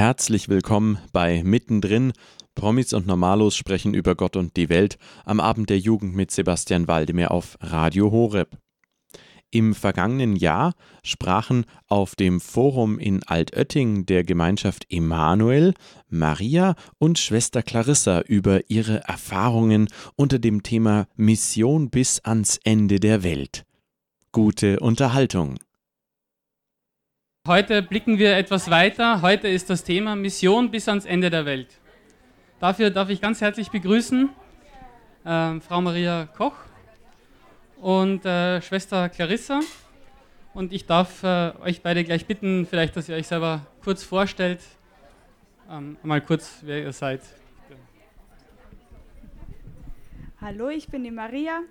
Herzlich willkommen bei Mittendrin. Promis und Normalos sprechen über Gott und die Welt am Abend der Jugend mit Sebastian Waldemar auf Radio Horeb. Im vergangenen Jahr sprachen auf dem Forum in Altötting der Gemeinschaft Emanuel, Maria und Schwester Clarissa über ihre Erfahrungen unter dem Thema Mission bis ans Ende der Welt. Gute Unterhaltung. Heute blicken wir etwas weiter. Heute ist das Thema Mission bis ans Ende der Welt. Dafür darf ich ganz herzlich begrüßen äh, Frau Maria Koch und äh, Schwester Clarissa. Und ich darf äh, euch beide gleich bitten, vielleicht, dass ihr euch selber kurz vorstellt. Ähm, mal kurz, wer ihr seid. Hallo, ich bin die Maria.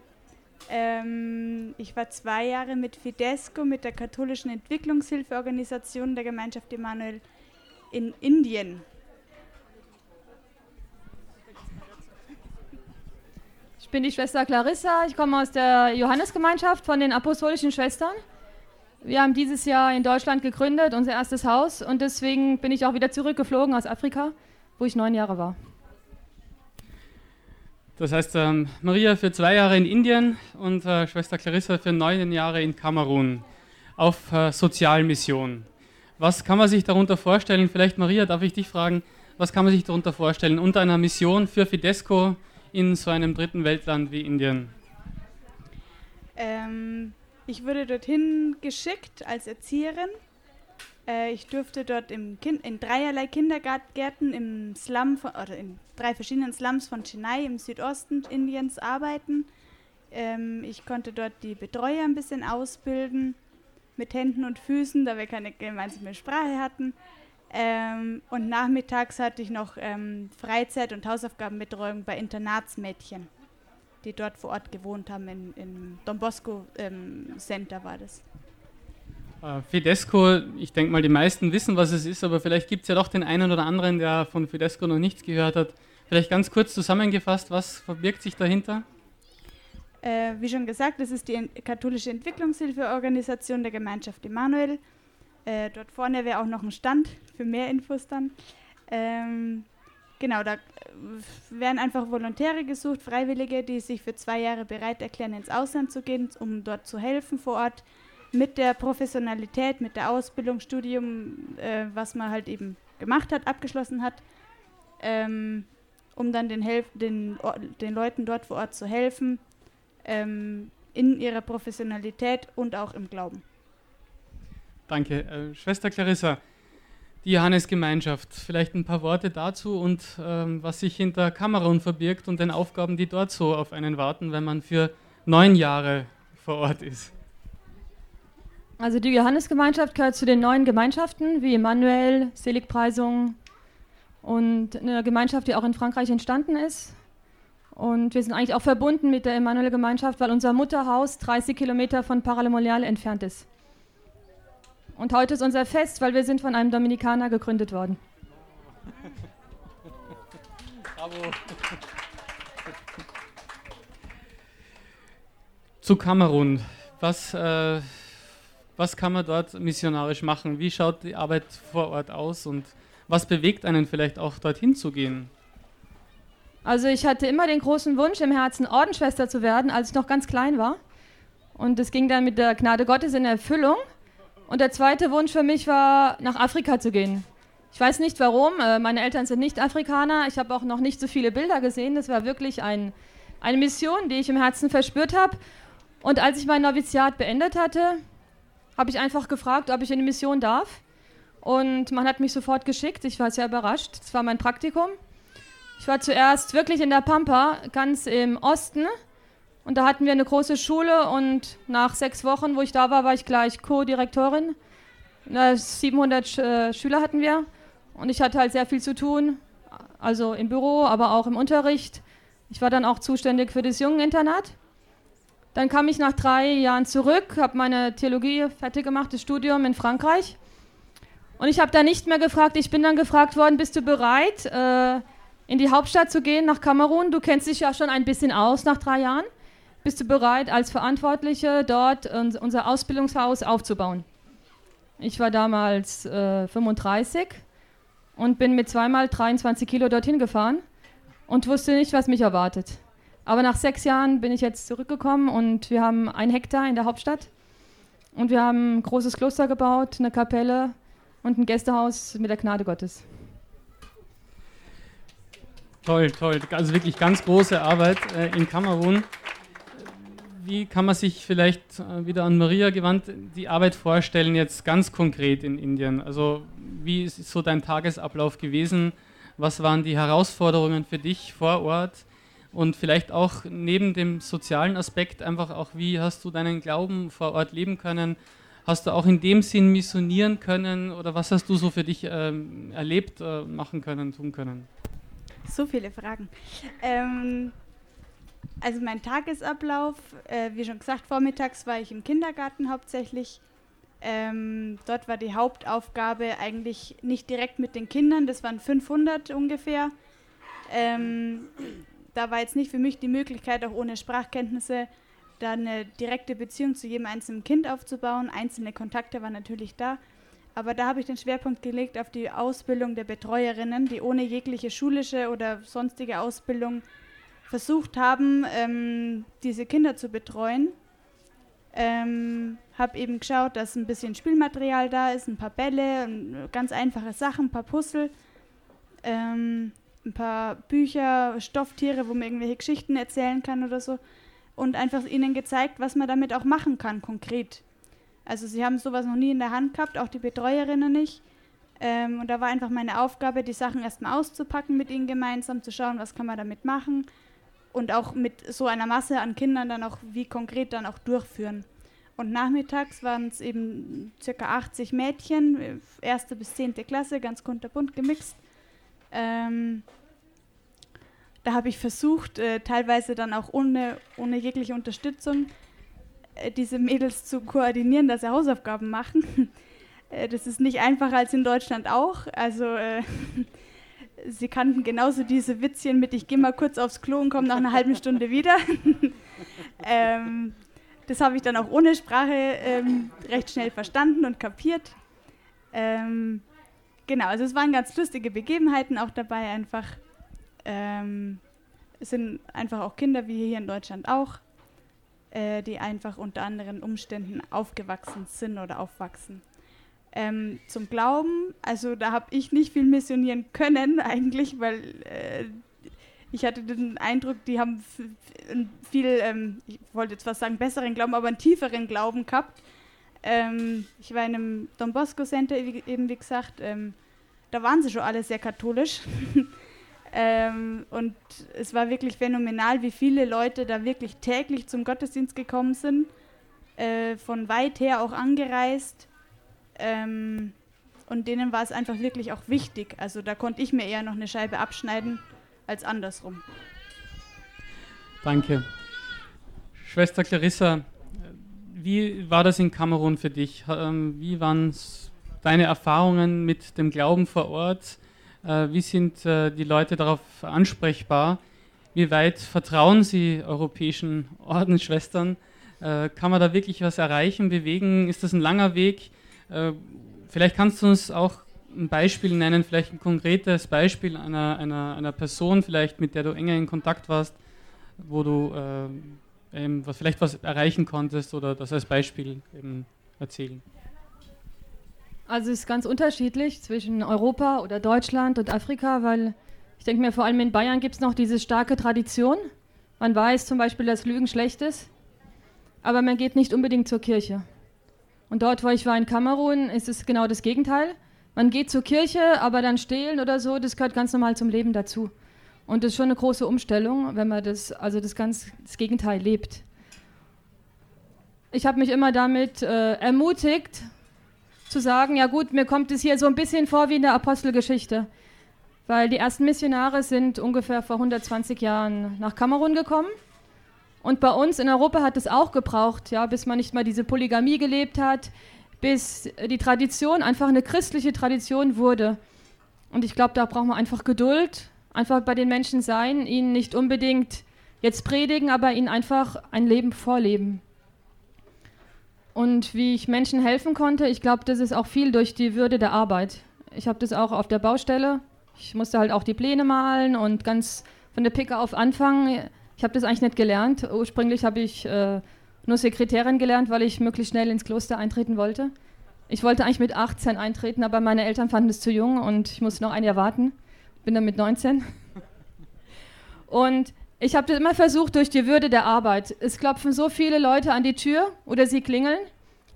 Ähm, ich war zwei Jahre mit Fidesco, mit der katholischen Entwicklungshilfeorganisation der Gemeinschaft Emanuel in Indien. Ich bin die Schwester Clarissa, ich komme aus der Johannesgemeinschaft von den Apostolischen Schwestern. Wir haben dieses Jahr in Deutschland gegründet, unser erstes Haus, und deswegen bin ich auch wieder zurückgeflogen aus Afrika, wo ich neun Jahre war. Das heißt, ähm, Maria für zwei Jahre in Indien und äh, Schwester Clarissa für neun Jahre in Kamerun auf äh, Sozialmission. Was kann man sich darunter vorstellen? Vielleicht, Maria, darf ich dich fragen, was kann man sich darunter vorstellen unter einer Mission für Fidesco in so einem dritten Weltland wie Indien? Ähm, ich wurde dorthin geschickt als Erzieherin. Äh, ich durfte dort im kind, in dreierlei Kindergärten im Slum von, oder in drei verschiedenen Slums von Chennai im Südosten Indiens arbeiten. Ähm, ich konnte dort die Betreuer ein bisschen ausbilden mit Händen und Füßen, da wir keine gemeinsame Sprache hatten. Ähm, und nachmittags hatte ich noch ähm, Freizeit- und Hausaufgabenbetreuung bei Internatsmädchen, die dort vor Ort gewohnt haben. In, in Don Bosco ähm, Center war das. Äh, Fidesco, ich denke mal, die meisten wissen, was es ist, aber vielleicht gibt es ja doch den einen oder anderen, der von Fidesco noch nichts gehört hat. Vielleicht ganz kurz zusammengefasst, was verbirgt sich dahinter? Äh, wie schon gesagt, das ist die katholische Entwicklungshilfeorganisation der Gemeinschaft Emanuel. Äh, dort vorne wäre auch noch ein Stand für mehr Infos dann. Ähm, genau, da äh, werden einfach Volontäre gesucht, Freiwillige, die sich für zwei Jahre bereit erklären, ins Ausland zu gehen, um dort zu helfen vor Ort mit der Professionalität, mit der Ausbildung, Studium, äh, was man halt eben gemacht hat, abgeschlossen hat, ähm, um dann den, Helf den, den Leuten dort vor Ort zu helfen, ähm, in ihrer Professionalität und auch im Glauben. Danke. Äh, Schwester Clarissa, die Johannesgemeinschaft, vielleicht ein paar Worte dazu und ähm, was sich hinter Kamerun verbirgt und den Aufgaben, die dort so auf einen warten, wenn man für neun Jahre vor Ort ist. Also die Johannesgemeinschaft gehört zu den neuen Gemeinschaften wie Emmanuel, Seligpreisung und eine Gemeinschaft, die auch in Frankreich entstanden ist. Und wir sind eigentlich auch verbunden mit der Emmanuel-Gemeinschaft, weil unser Mutterhaus 30 Kilometer von Paralemonial entfernt ist. Und heute ist unser Fest, weil wir sind von einem Dominikaner gegründet worden. Bravo. Zu Kamerun. Was, äh, was kann man dort missionarisch machen? Wie schaut die Arbeit vor Ort aus und was bewegt einen vielleicht auch dorthin zu gehen? Also ich hatte immer den großen Wunsch im Herzen, Ordensschwester zu werden, als ich noch ganz klein war. Und es ging dann mit der Gnade Gottes in Erfüllung. Und der zweite Wunsch für mich war, nach Afrika zu gehen. Ich weiß nicht warum, äh, meine Eltern sind nicht Afrikaner, ich habe auch noch nicht so viele Bilder gesehen. Das war wirklich ein, eine Mission, die ich im Herzen verspürt habe. Und als ich mein Noviziat beendet hatte, habe ich einfach gefragt, ob ich in die Mission darf. Und man hat mich sofort geschickt. Ich war sehr überrascht. Das war mein Praktikum. Ich war zuerst wirklich in der Pampa, ganz im Osten, und da hatten wir eine große Schule und nach sechs Wochen, wo ich da war, war ich gleich Co-Direktorin. 700 äh, Schüler hatten wir und ich hatte halt sehr viel zu tun, also im Büro, aber auch im Unterricht. Ich war dann auch zuständig für das Jungeninternat. Dann kam ich nach drei Jahren zurück, habe meine Theologie fertig gemacht, das Studium in Frankreich. Und ich habe da nicht mehr gefragt, ich bin dann gefragt worden, bist du bereit, äh, in die Hauptstadt zu gehen, nach Kamerun? Du kennst dich ja schon ein bisschen aus nach drei Jahren. Bist du bereit, als Verantwortliche dort unser Ausbildungshaus aufzubauen? Ich war damals äh, 35 und bin mit zweimal 23 Kilo dorthin gefahren und wusste nicht, was mich erwartet. Aber nach sechs Jahren bin ich jetzt zurückgekommen und wir haben ein Hektar in der Hauptstadt und wir haben ein großes Kloster gebaut, eine Kapelle und ein Gästehaus mit der Gnade Gottes. Toll, toll. Also wirklich ganz große Arbeit äh, in Kamerun. Wie kann man sich vielleicht äh, wieder an Maria gewandt die Arbeit vorstellen, jetzt ganz konkret in Indien? Also wie ist so dein Tagesablauf gewesen? Was waren die Herausforderungen für dich vor Ort? Und vielleicht auch neben dem sozialen Aspekt einfach auch, wie hast du deinen Glauben vor Ort leben können? Hast du auch in dem Sinn missionieren können oder was hast du so für dich ähm, erlebt, äh, machen können, tun können? So viele Fragen. Ähm, also mein Tagesablauf, äh, wie schon gesagt, vormittags war ich im Kindergarten hauptsächlich. Ähm, dort war die Hauptaufgabe eigentlich nicht direkt mit den Kindern, das waren 500 ungefähr. Ähm, da war jetzt nicht für mich die Möglichkeit, auch ohne Sprachkenntnisse da eine direkte Beziehung zu jedem einzelnen Kind aufzubauen. Einzelne Kontakte waren natürlich da. Aber da habe ich den Schwerpunkt gelegt auf die Ausbildung der Betreuerinnen, die ohne jegliche schulische oder sonstige Ausbildung versucht haben, ähm, diese Kinder zu betreuen. Ähm, habe eben geschaut, dass ein bisschen Spielmaterial da ist, ein paar Bälle, ganz einfache Sachen, ein paar Puzzle. Ähm, ein paar Bücher, Stofftiere, wo man irgendwelche Geschichten erzählen kann oder so. Und einfach ihnen gezeigt, was man damit auch machen kann, konkret. Also sie haben sowas noch nie in der Hand gehabt, auch die Betreuerinnen nicht. Ähm, und da war einfach meine Aufgabe, die Sachen erstmal auszupacken mit ihnen gemeinsam, zu schauen, was kann man damit machen. Und auch mit so einer Masse an Kindern dann auch, wie konkret dann auch durchführen. Und nachmittags waren es eben circa 80 Mädchen, erste bis zehnte Klasse, ganz kunterbunt gemixt. Ähm, da habe ich versucht, äh, teilweise dann auch ohne, ohne jegliche Unterstützung, äh, diese Mädels zu koordinieren, dass sie Hausaufgaben machen. äh, das ist nicht einfacher als in Deutschland auch. Also äh, sie kannten genauso diese Witzchen mit, ich gehe mal kurz aufs Klo und komme nach einer halben Stunde wieder. ähm, das habe ich dann auch ohne Sprache ähm, recht schnell verstanden und kapiert. Ähm, genau, also es waren ganz lustige Begebenheiten auch dabei einfach. Ähm, es sind einfach auch Kinder, wie hier in Deutschland auch, äh, die einfach unter anderen Umständen aufgewachsen sind oder aufwachsen. Ähm, zum Glauben, also da habe ich nicht viel missionieren können eigentlich, weil äh, ich hatte den Eindruck, die haben viel, ähm, ich wollte jetzt fast sagen besseren Glauben, aber einen tieferen Glauben gehabt. Ähm, ich war in einem Don Bosco Center, eben wie gesagt, ähm, da waren sie schon alle sehr katholisch. Ähm, und es war wirklich phänomenal, wie viele Leute da wirklich täglich zum Gottesdienst gekommen sind, äh, von weit her auch angereist. Ähm, und denen war es einfach wirklich auch wichtig. Also da konnte ich mir eher noch eine Scheibe abschneiden als andersrum. Danke. Schwester Clarissa, wie war das in Kamerun für dich? Ähm, wie waren deine Erfahrungen mit dem Glauben vor Ort? Äh, wie sind äh, die Leute darauf ansprechbar? Wie weit vertrauen sie europäischen Ordensschwestern? Äh, kann man da wirklich was erreichen, bewegen? Ist das ein langer Weg? vielleicht kannst du uns auch ein Beispiel nennen, vielleicht ein konkretes Beispiel einer, einer, einer Person, vielleicht mit der du enger in Kontakt warst, wo du ähm, was, vielleicht was erreichen konntest oder das als Beispiel eben erzählen. Also es ist ganz unterschiedlich zwischen Europa oder Deutschland und Afrika, weil ich denke mir, vor allem in Bayern gibt es noch diese starke Tradition. Man weiß zum Beispiel, dass Lügen schlecht ist, aber man geht nicht unbedingt zur Kirche. Und dort, wo ich war in Kamerun, ist es genau das Gegenteil. Man geht zur Kirche, aber dann stehlen oder so, das gehört ganz normal zum Leben dazu. Und das ist schon eine große Umstellung, wenn man das, also das ganz das Gegenteil lebt. Ich habe mich immer damit äh, ermutigt, zu sagen, ja gut, mir kommt es hier so ein bisschen vor wie in der Apostelgeschichte. Weil die ersten Missionare sind ungefähr vor 120 Jahren nach Kamerun gekommen. Und bei uns in Europa hat es auch gebraucht, ja, bis man nicht mal diese Polygamie gelebt hat, bis die Tradition einfach eine christliche Tradition wurde. Und ich glaube, da braucht man einfach Geduld, einfach bei den Menschen sein, ihnen nicht unbedingt jetzt predigen, aber ihnen einfach ein Leben vorleben und wie ich Menschen helfen konnte. Ich glaube, das ist auch viel durch die Würde der Arbeit. Ich habe das auch auf der Baustelle. Ich musste halt auch die Pläne malen und ganz von der Picke auf anfangen. Ich habe das eigentlich nicht gelernt. Ursprünglich habe ich äh, nur Sekretärin gelernt, weil ich möglichst schnell ins Kloster eintreten wollte. Ich wollte eigentlich mit 18 eintreten, aber meine Eltern fanden es zu jung und ich musste noch ein Jahr warten. Bin dann mit 19. Und ich habe das immer versucht durch die Würde der Arbeit. Es klopfen so viele Leute an die Tür oder sie klingeln.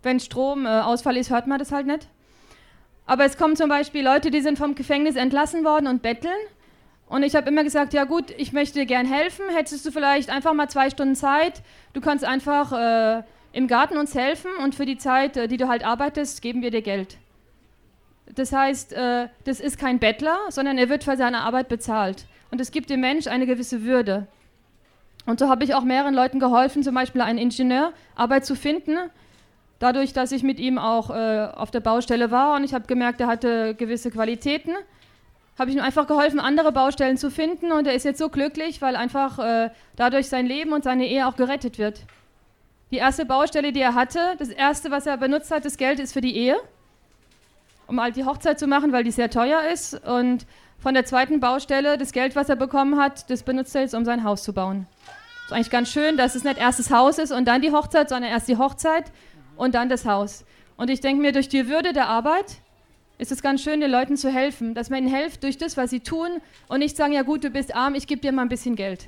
Wenn Stromausfall äh, ist, hört man das halt nicht. Aber es kommen zum Beispiel Leute, die sind vom Gefängnis entlassen worden und betteln. Und ich habe immer gesagt, ja gut, ich möchte dir gern helfen. Hättest du vielleicht einfach mal zwei Stunden Zeit? Du kannst einfach äh, im Garten uns helfen und für die Zeit, äh, die du halt arbeitest, geben wir dir Geld. Das heißt, äh, das ist kein Bettler, sondern er wird für seine Arbeit bezahlt. Und es gibt dem Mensch eine gewisse Würde. Und so habe ich auch mehreren Leuten geholfen, zum Beispiel einen Ingenieur, Arbeit zu finden. Dadurch, dass ich mit ihm auch äh, auf der Baustelle war und ich habe gemerkt, er hatte gewisse Qualitäten, habe ich ihm einfach geholfen, andere Baustellen zu finden. Und er ist jetzt so glücklich, weil einfach äh, dadurch sein Leben und seine Ehe auch gerettet wird. Die erste Baustelle, die er hatte, das erste, was er benutzt hat, das Geld ist für die Ehe, um halt die Hochzeit zu machen, weil die sehr teuer ist. Und von der zweiten Baustelle, das Geld, was er bekommen hat, das benutzt er jetzt, um sein Haus zu bauen. Ist eigentlich ganz schön, dass es nicht erst das Haus ist und dann die Hochzeit, sondern erst die Hochzeit und dann das Haus. Und ich denke mir, durch die Würde der Arbeit ist es ganz schön, den Leuten zu helfen, dass man ihnen hilft durch das, was sie tun und nicht sagen, ja gut, du bist arm, ich gebe dir mal ein bisschen Geld.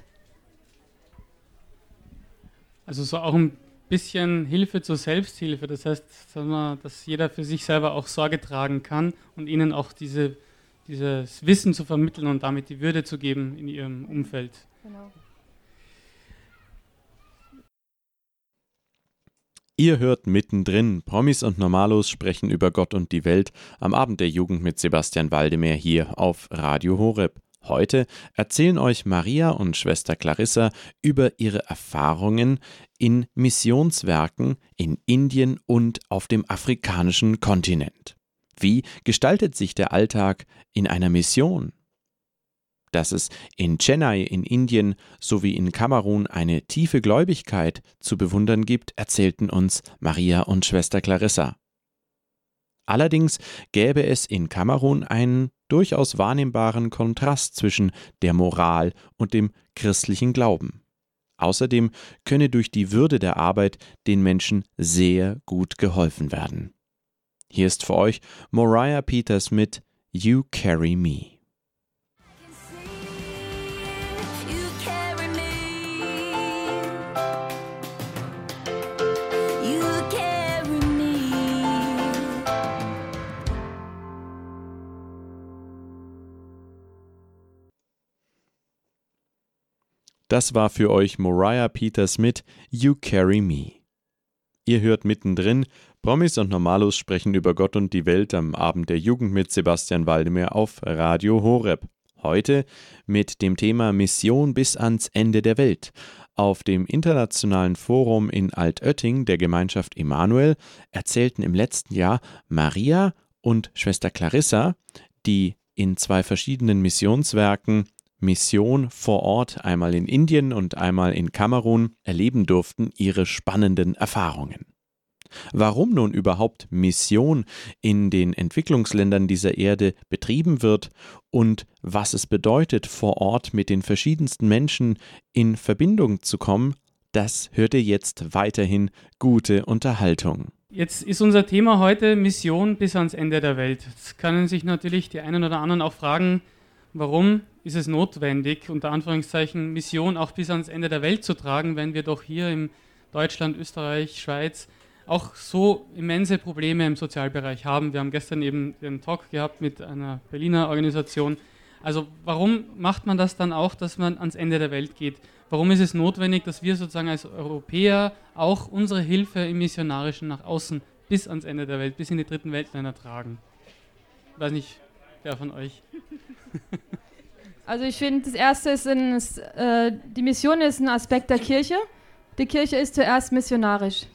Also so auch ein bisschen Hilfe zur Selbsthilfe, das heißt, dass jeder für sich selber auch Sorge tragen kann und ihnen auch diese, dieses Wissen zu vermitteln und damit die Würde zu geben in ihrem Umfeld. Genau. Ihr hört mittendrin, Promis und Normalos sprechen über Gott und die Welt am Abend der Jugend mit Sebastian Waldemar hier auf Radio Horeb. Heute erzählen euch Maria und Schwester Clarissa über ihre Erfahrungen in Missionswerken in Indien und auf dem afrikanischen Kontinent. Wie gestaltet sich der Alltag in einer Mission? dass es in Chennai in Indien sowie in Kamerun eine tiefe Gläubigkeit zu bewundern gibt, erzählten uns Maria und Schwester Clarissa. Allerdings gäbe es in Kamerun einen durchaus wahrnehmbaren Kontrast zwischen der Moral und dem christlichen Glauben. Außerdem könne durch die Würde der Arbeit den Menschen sehr gut geholfen werden. Hier ist für euch Moriah Peters mit You Carry Me. Das war für euch Moriah Peters mit You Carry Me. Ihr hört mittendrin, Promis und Normalos sprechen über Gott und die Welt am Abend der Jugend mit Sebastian Waldemar auf Radio Horeb. Heute mit dem Thema Mission bis ans Ende der Welt. Auf dem internationalen Forum in Altötting der Gemeinschaft Emanuel erzählten im letzten Jahr Maria und Schwester Clarissa, die in zwei verschiedenen Missionswerken Mission vor Ort, einmal in Indien und einmal in Kamerun, erleben durften ihre spannenden Erfahrungen. Warum nun überhaupt Mission in den Entwicklungsländern dieser Erde betrieben wird und was es bedeutet, vor Ort mit den verschiedensten Menschen in Verbindung zu kommen, das hört ihr jetzt weiterhin gute Unterhaltung. Jetzt ist unser Thema heute Mission bis ans Ende der Welt. Jetzt können sich natürlich die einen oder anderen auch fragen, warum ist es notwendig, unter Anführungszeichen Mission auch bis ans Ende der Welt zu tragen, wenn wir doch hier in Deutschland, Österreich, Schweiz auch so immense Probleme im Sozialbereich haben. Wir haben gestern eben den Talk gehabt mit einer Berliner Organisation. Also warum macht man das dann auch, dass man ans Ende der Welt geht? Warum ist es notwendig, dass wir sozusagen als Europäer auch unsere Hilfe im Missionarischen nach außen bis ans Ende der Welt, bis in die dritten Weltländer tragen? Ich weiß nicht, wer von euch. Also ich finde, das Erste ist, ein, äh, die Mission ist ein Aspekt der Kirche. Die Kirche ist zuerst missionarisch.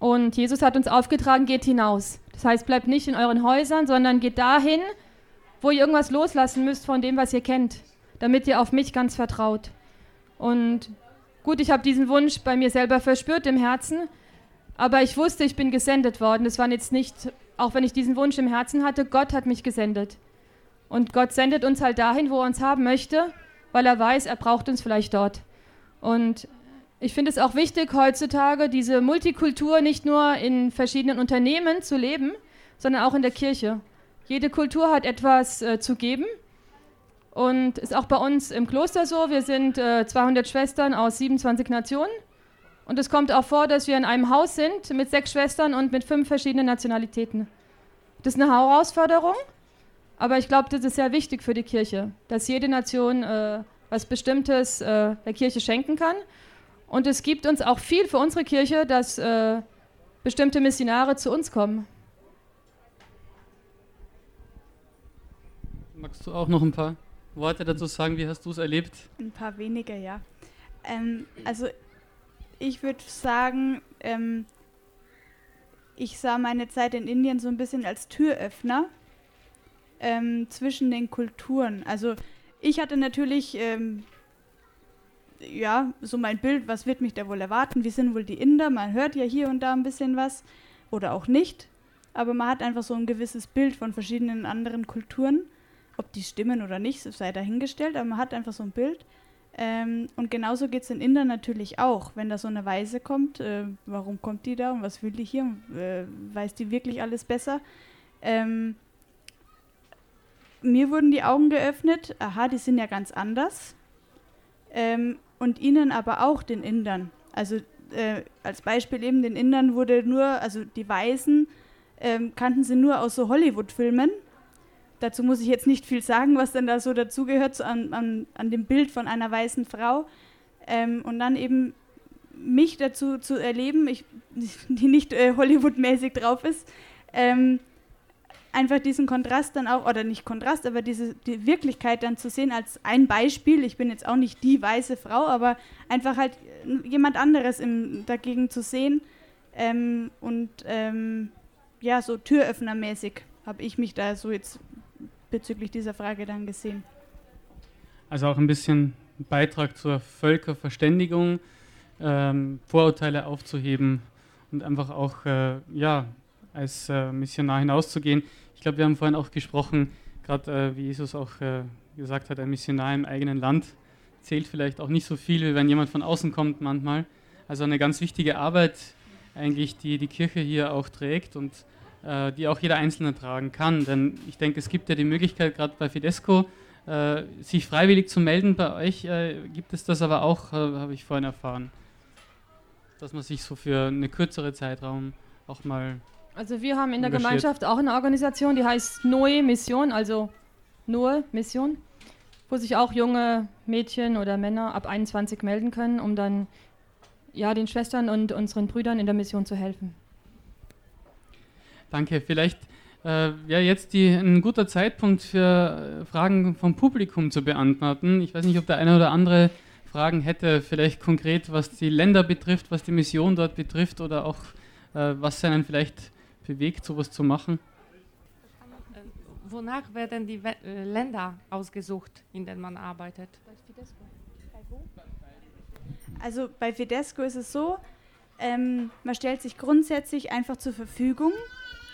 Und Jesus hat uns aufgetragen, geht hinaus. Das heißt, bleibt nicht in euren Häusern, sondern geht dahin, wo ihr irgendwas loslassen müsst von dem, was ihr kennt, damit ihr auf mich ganz vertraut. Und gut, ich habe diesen Wunsch bei mir selber verspürt im Herzen, aber ich wusste, ich bin gesendet worden. Das waren jetzt nicht auch wenn ich diesen Wunsch im Herzen hatte, Gott hat mich gesendet. Und Gott sendet uns halt dahin, wo er uns haben möchte, weil er weiß, er braucht uns vielleicht dort. Und ich finde es auch wichtig, heutzutage diese Multikultur nicht nur in verschiedenen Unternehmen zu leben, sondern auch in der Kirche. Jede Kultur hat etwas äh, zu geben. Und ist auch bei uns im Kloster so. Wir sind äh, 200 Schwestern aus 27 Nationen. Und es kommt auch vor, dass wir in einem Haus sind mit sechs Schwestern und mit fünf verschiedenen Nationalitäten. Das ist eine Herausforderung, aber ich glaube, das ist sehr wichtig für die Kirche, dass jede Nation äh, was Bestimmtes äh, der Kirche schenken kann. Und es gibt uns auch viel für unsere Kirche, dass äh, bestimmte Missionare zu uns kommen. Magst du auch noch ein paar Worte dazu sagen? Wie hast du es erlebt? Ein paar wenige, ja. Ähm, also ich würde sagen, ähm, ich sah meine Zeit in Indien so ein bisschen als Türöffner ähm, zwischen den Kulturen. Also ich hatte natürlich ähm, ja so mein Bild, was wird mich da wohl erwarten? Wie sind wohl die Inder? Man hört ja hier und da ein bisschen was oder auch nicht, aber man hat einfach so ein gewisses Bild von verschiedenen anderen Kulturen. Ob die stimmen oder nicht, sei dahingestellt, aber man hat einfach so ein Bild. Ähm, und genauso geht es in Indern natürlich auch. Wenn da so eine Weise kommt, äh, warum kommt die da und was will die hier? Äh, weiß die wirklich alles besser? Ähm, mir wurden die Augen geöffnet, aha, die sind ja ganz anders. Ähm, und ihnen aber auch den Indern. Also äh, als Beispiel eben den Indern wurde nur, also die Weißen ähm, kannten sie nur aus so Hollywood-Filmen Dazu muss ich jetzt nicht viel sagen, was denn da so dazugehört so an, an, an dem Bild von einer weißen Frau. Ähm, und dann eben mich dazu zu erleben, ich, die nicht äh, Hollywood-mäßig drauf ist, ähm, einfach diesen Kontrast dann auch, oder nicht Kontrast, aber diese die Wirklichkeit dann zu sehen als ein Beispiel. Ich bin jetzt auch nicht die weiße Frau, aber einfach halt jemand anderes im, dagegen zu sehen ähm, und ähm, ja, so Türöffnermäßig habe ich mich da so jetzt bezüglich dieser Frage dann gesehen. Also auch ein bisschen Beitrag zur Völkerverständigung, ähm, Vorurteile aufzuheben und einfach auch äh, ja, als äh, Missionar hinauszugehen. Ich glaube, wir haben vorhin auch gesprochen, gerade äh, wie Jesus auch äh, gesagt hat, ein Missionar im eigenen Land zählt vielleicht auch nicht so viel, wie wenn jemand von außen kommt manchmal. Also eine ganz wichtige Arbeit eigentlich, die die Kirche hier auch trägt und äh, die auch jeder Einzelne tragen kann. Denn ich denke, es gibt ja die Möglichkeit, gerade bei Fidesco, äh, sich freiwillig zu melden. Bei euch äh, gibt es das aber auch, äh, habe ich vorhin erfahren, dass man sich so für eine kürzere Zeitraum auch mal. Also wir haben in der Gemeinschaft auch eine Organisation, die heißt Noe Mission, also Noe Mission, wo sich auch junge Mädchen oder Männer ab 21 melden können, um dann ja, den Schwestern und unseren Brüdern in der Mission zu helfen. Danke. Vielleicht äh, wäre jetzt die, ein guter Zeitpunkt für äh, Fragen vom Publikum zu beantworten. Ich weiß nicht, ob der eine oder andere Fragen hätte, vielleicht konkret, was die Länder betrifft, was die Mission dort betrifft oder auch äh, was einen vielleicht bewegt, sowas zu machen. Wonach werden die äh, Länder ausgesucht, in denen man arbeitet? Also bei Fidesco ist es so, ähm, man stellt sich grundsätzlich einfach zur Verfügung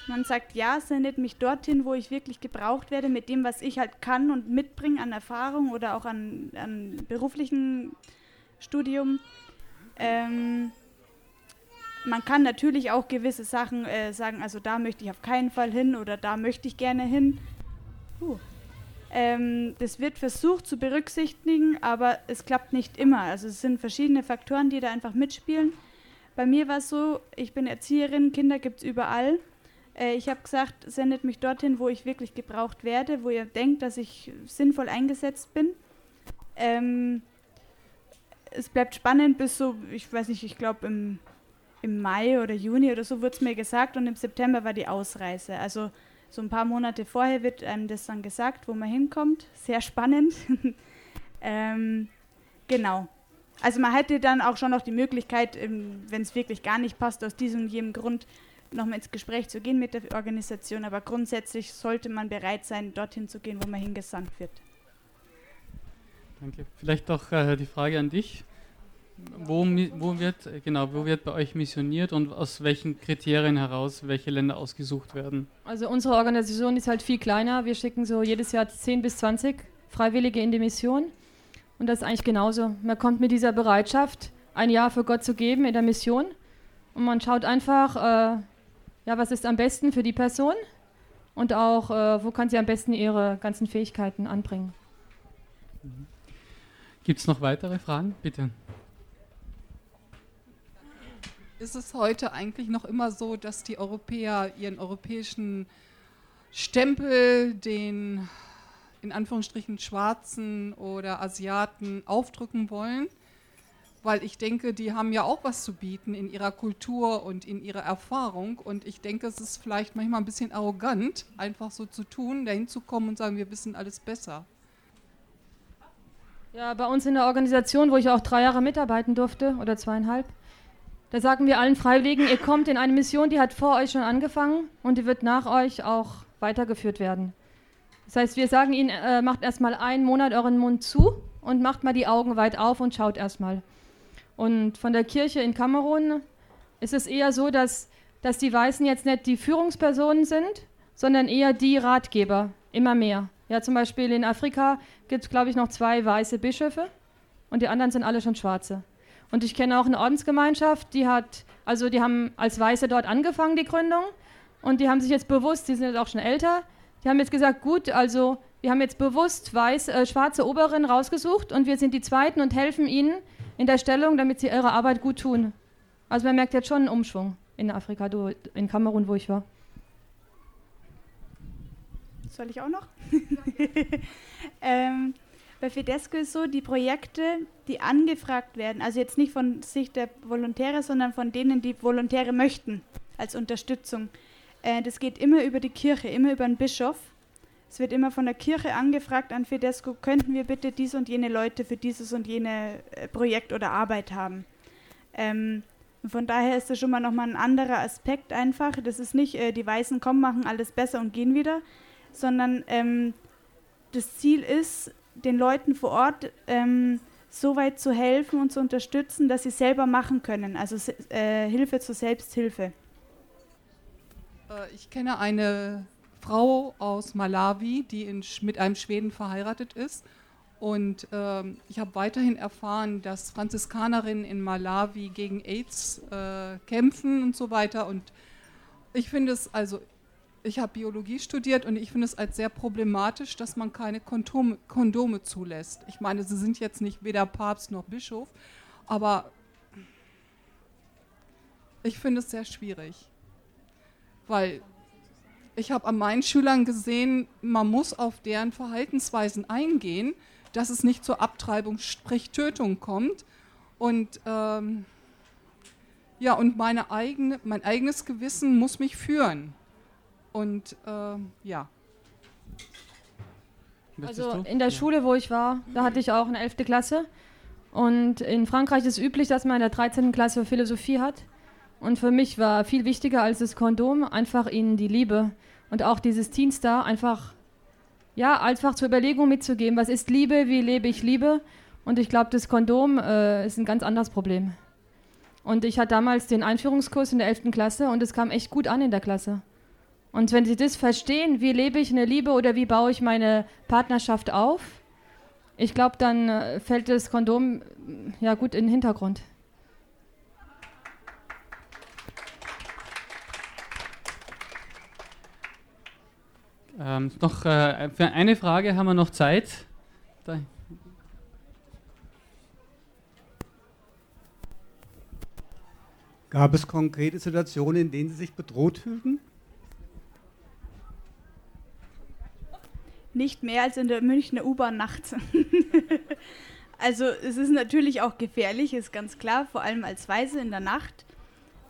man sagt, ja, sendet mich dorthin, wo ich wirklich gebraucht werde, mit dem, was ich halt kann und mitbringe an Erfahrung oder auch an, an beruflichen Studium. Ähm, man kann natürlich auch gewisse Sachen äh, sagen, also da möchte ich auf keinen Fall hin oder da möchte ich gerne hin. Uh. Ähm, das wird versucht zu berücksichtigen, aber es klappt nicht immer. Also es sind verschiedene Faktoren, die da einfach mitspielen. Bei mir war es so, ich bin Erzieherin, Kinder gibt es überall. Äh, ich habe gesagt, sendet mich dorthin, wo ich wirklich gebraucht werde, wo ihr denkt, dass ich sinnvoll eingesetzt bin. Ähm, es bleibt spannend bis so, ich weiß nicht, ich glaube im, im Mai oder Juni oder so wurde es mir gesagt und im September war die Ausreise. Also so ein paar Monate vorher wird einem das dann gesagt, wo man hinkommt. Sehr spannend. ähm, genau. Also man hätte dann auch schon noch die Möglichkeit, wenn es wirklich gar nicht passt, aus diesem und jenem Grund nochmal ins Gespräch zu gehen mit der Organisation, aber grundsätzlich sollte man bereit sein, dorthin zu gehen, wo man hingesandt wird. Danke. Vielleicht auch äh, die Frage an dich. Wo, wo, wird, genau, wo wird bei euch missioniert und aus welchen Kriterien heraus welche Länder ausgesucht werden? Also unsere Organisation ist halt viel kleiner. Wir schicken so jedes Jahr 10 bis 20 Freiwillige in die Mission. Und das ist eigentlich genauso. Man kommt mit dieser Bereitschaft, ein Jahr für Gott zu geben in der Mission. Und man schaut einfach, äh, ja, was ist am besten für die Person und auch, äh, wo kann sie am besten ihre ganzen Fähigkeiten anbringen. Gibt es noch weitere Fragen? Bitte. Ist es heute eigentlich noch immer so, dass die Europäer ihren europäischen Stempel den in Anführungsstrichen Schwarzen oder Asiaten aufdrücken wollen? weil ich denke, die haben ja auch was zu bieten in ihrer Kultur und in ihrer Erfahrung. Und ich denke, es ist vielleicht manchmal ein bisschen arrogant, einfach so zu tun, dahin zu kommen und sagen, wir wissen alles besser. Ja, bei uns in der Organisation, wo ich auch drei Jahre mitarbeiten durfte oder zweieinhalb, da sagen wir allen Freiwilligen, ihr kommt in eine Mission, die hat vor euch schon angefangen und die wird nach euch auch weitergeführt werden. Das heißt, wir sagen ihnen, äh, macht erstmal einen Monat euren Mund zu und macht mal die Augen weit auf und schaut erstmal. Und von der Kirche in Kamerun ist es eher so, dass, dass die Weißen jetzt nicht die Führungspersonen sind, sondern eher die Ratgeber, immer mehr. Ja, zum Beispiel in Afrika gibt es, glaube ich, noch zwei weiße Bischöfe und die anderen sind alle schon schwarze. Und ich kenne auch eine Ordensgemeinschaft, die hat, also die haben als Weiße dort angefangen, die Gründung, und die haben sich jetzt bewusst, die sind jetzt auch schon älter, die haben jetzt gesagt, gut, also wir haben jetzt bewusst weiß, äh, schwarze Oberinnen rausgesucht und wir sind die Zweiten und helfen ihnen, in der Stellung, damit sie ihre Arbeit gut tun. Also man merkt jetzt schon einen Umschwung in Afrika, in Kamerun, wo ich war. Soll ich auch noch? ähm, bei Fidesco ist so, die Projekte, die angefragt werden, also jetzt nicht von Sicht der Volontäre, sondern von denen, die Volontäre möchten als Unterstützung, äh, das geht immer über die Kirche, immer über den Bischof. Es wird immer von der Kirche angefragt an Fidesco, könnten wir bitte dies und jene Leute für dieses und jene äh, Projekt oder Arbeit haben. Ähm, von daher ist das schon mal nochmal ein anderer Aspekt einfach. Das ist nicht, äh, die Weißen kommen, machen alles besser und gehen wieder, sondern ähm, das Ziel ist, den Leuten vor Ort ähm, so weit zu helfen und zu unterstützen, dass sie selber machen können. Also äh, Hilfe zur Selbsthilfe. Äh, ich kenne eine Frau aus Malawi, die in, mit einem Schweden verheiratet ist. Und ähm, ich habe weiterhin erfahren, dass Franziskanerinnen in Malawi gegen AIDS äh, kämpfen und so weiter. Und ich finde es, also ich habe Biologie studiert und ich finde es als sehr problematisch, dass man keine Kondome, Kondome zulässt. Ich meine, sie sind jetzt nicht weder Papst noch Bischof, aber ich finde es sehr schwierig, weil ich habe an meinen Schülern gesehen, man muss auf deren Verhaltensweisen eingehen, dass es nicht zur Abtreibung, sprich Tötung kommt. Und ähm, ja, und meine eigene, mein eigenes Gewissen muss mich führen. Und äh, ja. Also in der Schule, wo ich war, da hatte ich auch eine 11. Klasse. Und in Frankreich ist es üblich, dass man in der 13. Klasse Philosophie hat. Und für mich war viel wichtiger als das Kondom einfach ihnen die Liebe und auch dieses Teenstar einfach, ja, einfach zur Überlegung mitzugeben, was ist Liebe, wie lebe ich Liebe. Und ich glaube, das Kondom äh, ist ein ganz anderes Problem. Und ich hatte damals den Einführungskurs in der 11. Klasse und es kam echt gut an in der Klasse. Und wenn Sie das verstehen, wie lebe ich eine Liebe oder wie baue ich meine Partnerschaft auf, ich glaube, dann äh, fällt das Kondom ja gut in den Hintergrund. Ähm, noch äh, für eine Frage haben wir noch Zeit. Da. Gab es konkrete Situationen, in denen Sie sich bedroht fühlten? Nicht mehr als in der Münchner U-Bahn nachts. also es ist natürlich auch gefährlich, ist ganz klar, vor allem als Weise in der Nacht.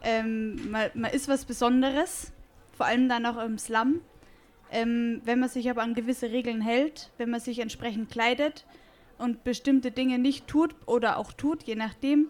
Ähm, man, man ist was Besonderes, vor allem dann auch im Slum. Ähm, wenn man sich aber an gewisse Regeln hält, wenn man sich entsprechend kleidet und bestimmte Dinge nicht tut oder auch tut, je nachdem,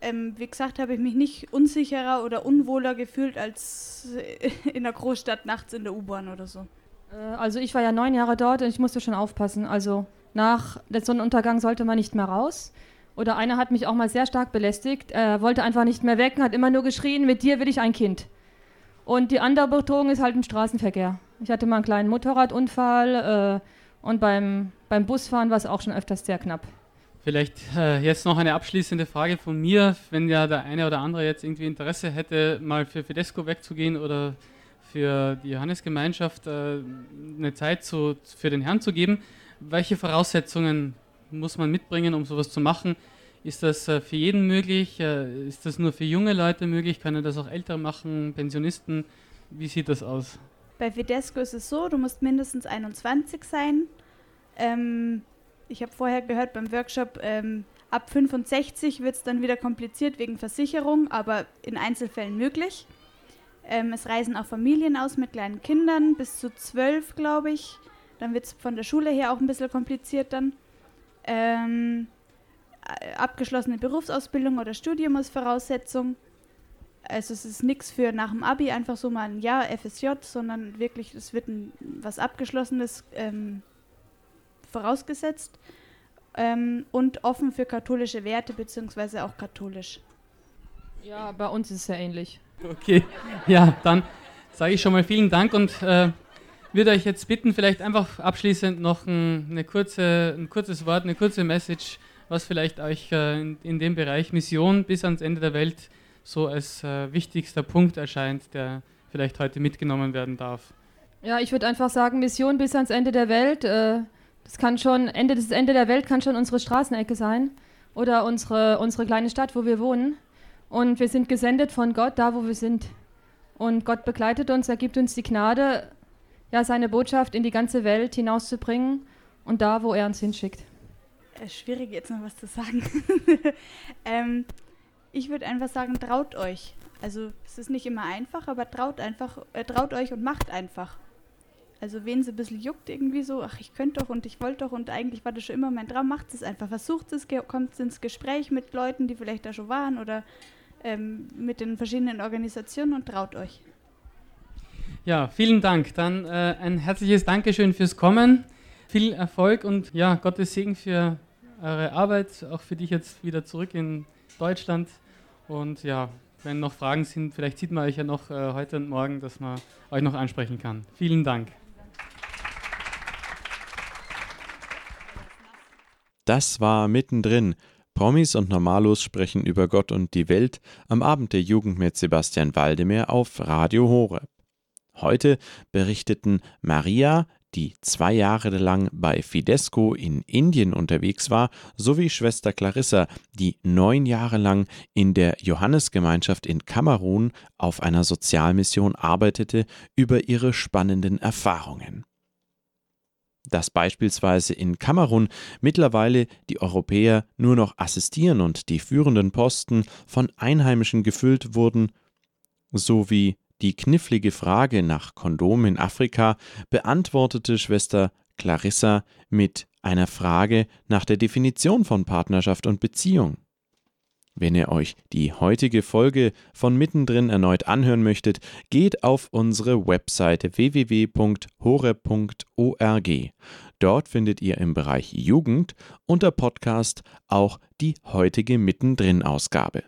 ähm, wie gesagt, habe ich mich nicht unsicherer oder unwohler gefühlt als in der Großstadt nachts in der U-Bahn oder so. Äh, also ich war ja neun Jahre dort und ich musste schon aufpassen. Also nach der Sonnenuntergang sollte man nicht mehr raus. Oder einer hat mich auch mal sehr stark belästigt. Er wollte einfach nicht mehr und hat immer nur geschrien, mit dir will ich ein Kind. Und die andere Bedrohung ist halt im Straßenverkehr. Ich hatte mal einen kleinen Motorradunfall äh, und beim, beim Busfahren war es auch schon öfters sehr knapp. Vielleicht äh, jetzt noch eine abschließende Frage von mir. Wenn ja der eine oder andere jetzt irgendwie Interesse hätte, mal für Fidesco wegzugehen oder für die Johannesgemeinschaft äh, eine Zeit zu, für den Herrn zu geben, welche Voraussetzungen muss man mitbringen, um sowas zu machen? Ist das äh, für jeden möglich? Äh, ist das nur für junge Leute möglich? Können das auch Ältere machen, Pensionisten? Wie sieht das aus? Bei Fidesco ist es so, du musst mindestens 21 sein. Ähm, ich habe vorher gehört beim Workshop, ähm, ab 65 wird es dann wieder kompliziert wegen Versicherung, aber in Einzelfällen möglich. Ähm, es reisen auch Familien aus mit kleinen Kindern, bis zu zwölf, glaube ich. Dann wird es von der Schule her auch ein bisschen kompliziert dann. Ähm, abgeschlossene Berufsausbildung oder Studium als Voraussetzung. Also es ist nichts für nach dem Abi einfach so mal ein Jahr FSJ, sondern wirklich, es wird ein, was Abgeschlossenes ähm, vorausgesetzt ähm, und offen für katholische Werte beziehungsweise auch katholisch. Ja, bei uns ist es sehr ähnlich. Okay, ja, dann sage ich schon mal vielen Dank und äh, würde euch jetzt bitten, vielleicht einfach abschließend noch ein, eine kurze, ein kurzes Wort, eine kurze Message, was vielleicht euch äh, in, in, dem Bereich Mission bis ans Ende der Welt so als äh, wichtigster Punkt erscheint, der vielleicht heute mitgenommen werden darf. Ja, ich würde einfach sagen, Mission bis ans Ende der Welt. Äh, das kann schon, Ende, das Ende der Welt kann schon unsere Straßenecke sein oder unsere, unsere kleine Stadt, wo wir wohnen. Und wir sind gesendet von Gott da, wo wir sind. Und Gott begleitet uns, er gibt uns die Gnade, ja, seine Botschaft in die ganze Welt hinauszubringen und da, wo er uns hinschickt. Äh, schwierig jetzt noch was zu sagen. ähm, ich würde einfach sagen, traut euch. Also es ist nicht immer einfach, aber traut einfach, äh, traut euch und macht einfach. Also wen es ein bisschen juckt irgendwie so, ach ich könnte doch und ich wollte doch und eigentlich war das schon immer mein Traum, macht es einfach, versucht es, kommt ins Gespräch mit Leuten, die vielleicht da schon waren oder ähm, mit den verschiedenen Organisationen und traut euch. Ja, vielen Dank. Dann äh, ein herzliches Dankeschön fürs Kommen. Viel Erfolg und ja, Gottes Segen für eure Arbeit, auch für dich jetzt wieder zurück in Deutschland. Und ja, wenn noch Fragen sind, vielleicht sieht man euch ja noch äh, heute und morgen, dass man euch noch ansprechen kann. Vielen Dank. Das war mittendrin Promis und Normalos sprechen über Gott und die Welt am Abend der Jugend mit Sebastian Waldemar auf Radio Horeb. Heute berichteten Maria, die zwei Jahre lang bei Fidesco in Indien unterwegs war, sowie Schwester Clarissa, die neun Jahre lang in der Johannesgemeinschaft in Kamerun auf einer Sozialmission arbeitete, über ihre spannenden Erfahrungen dass beispielsweise in Kamerun mittlerweile die Europäer nur noch assistieren und die führenden Posten von Einheimischen gefüllt wurden, sowie die knifflige Frage nach Kondom in Afrika beantwortete Schwester Clarissa mit einer Frage nach der Definition von Partnerschaft und Beziehung. Wenn ihr euch die heutige Folge von mittendrin erneut anhören möchtet, geht auf unsere Webseite www.hore.org. Dort findet ihr im Bereich Jugend unter Podcast auch die heutige mittendrin Ausgabe.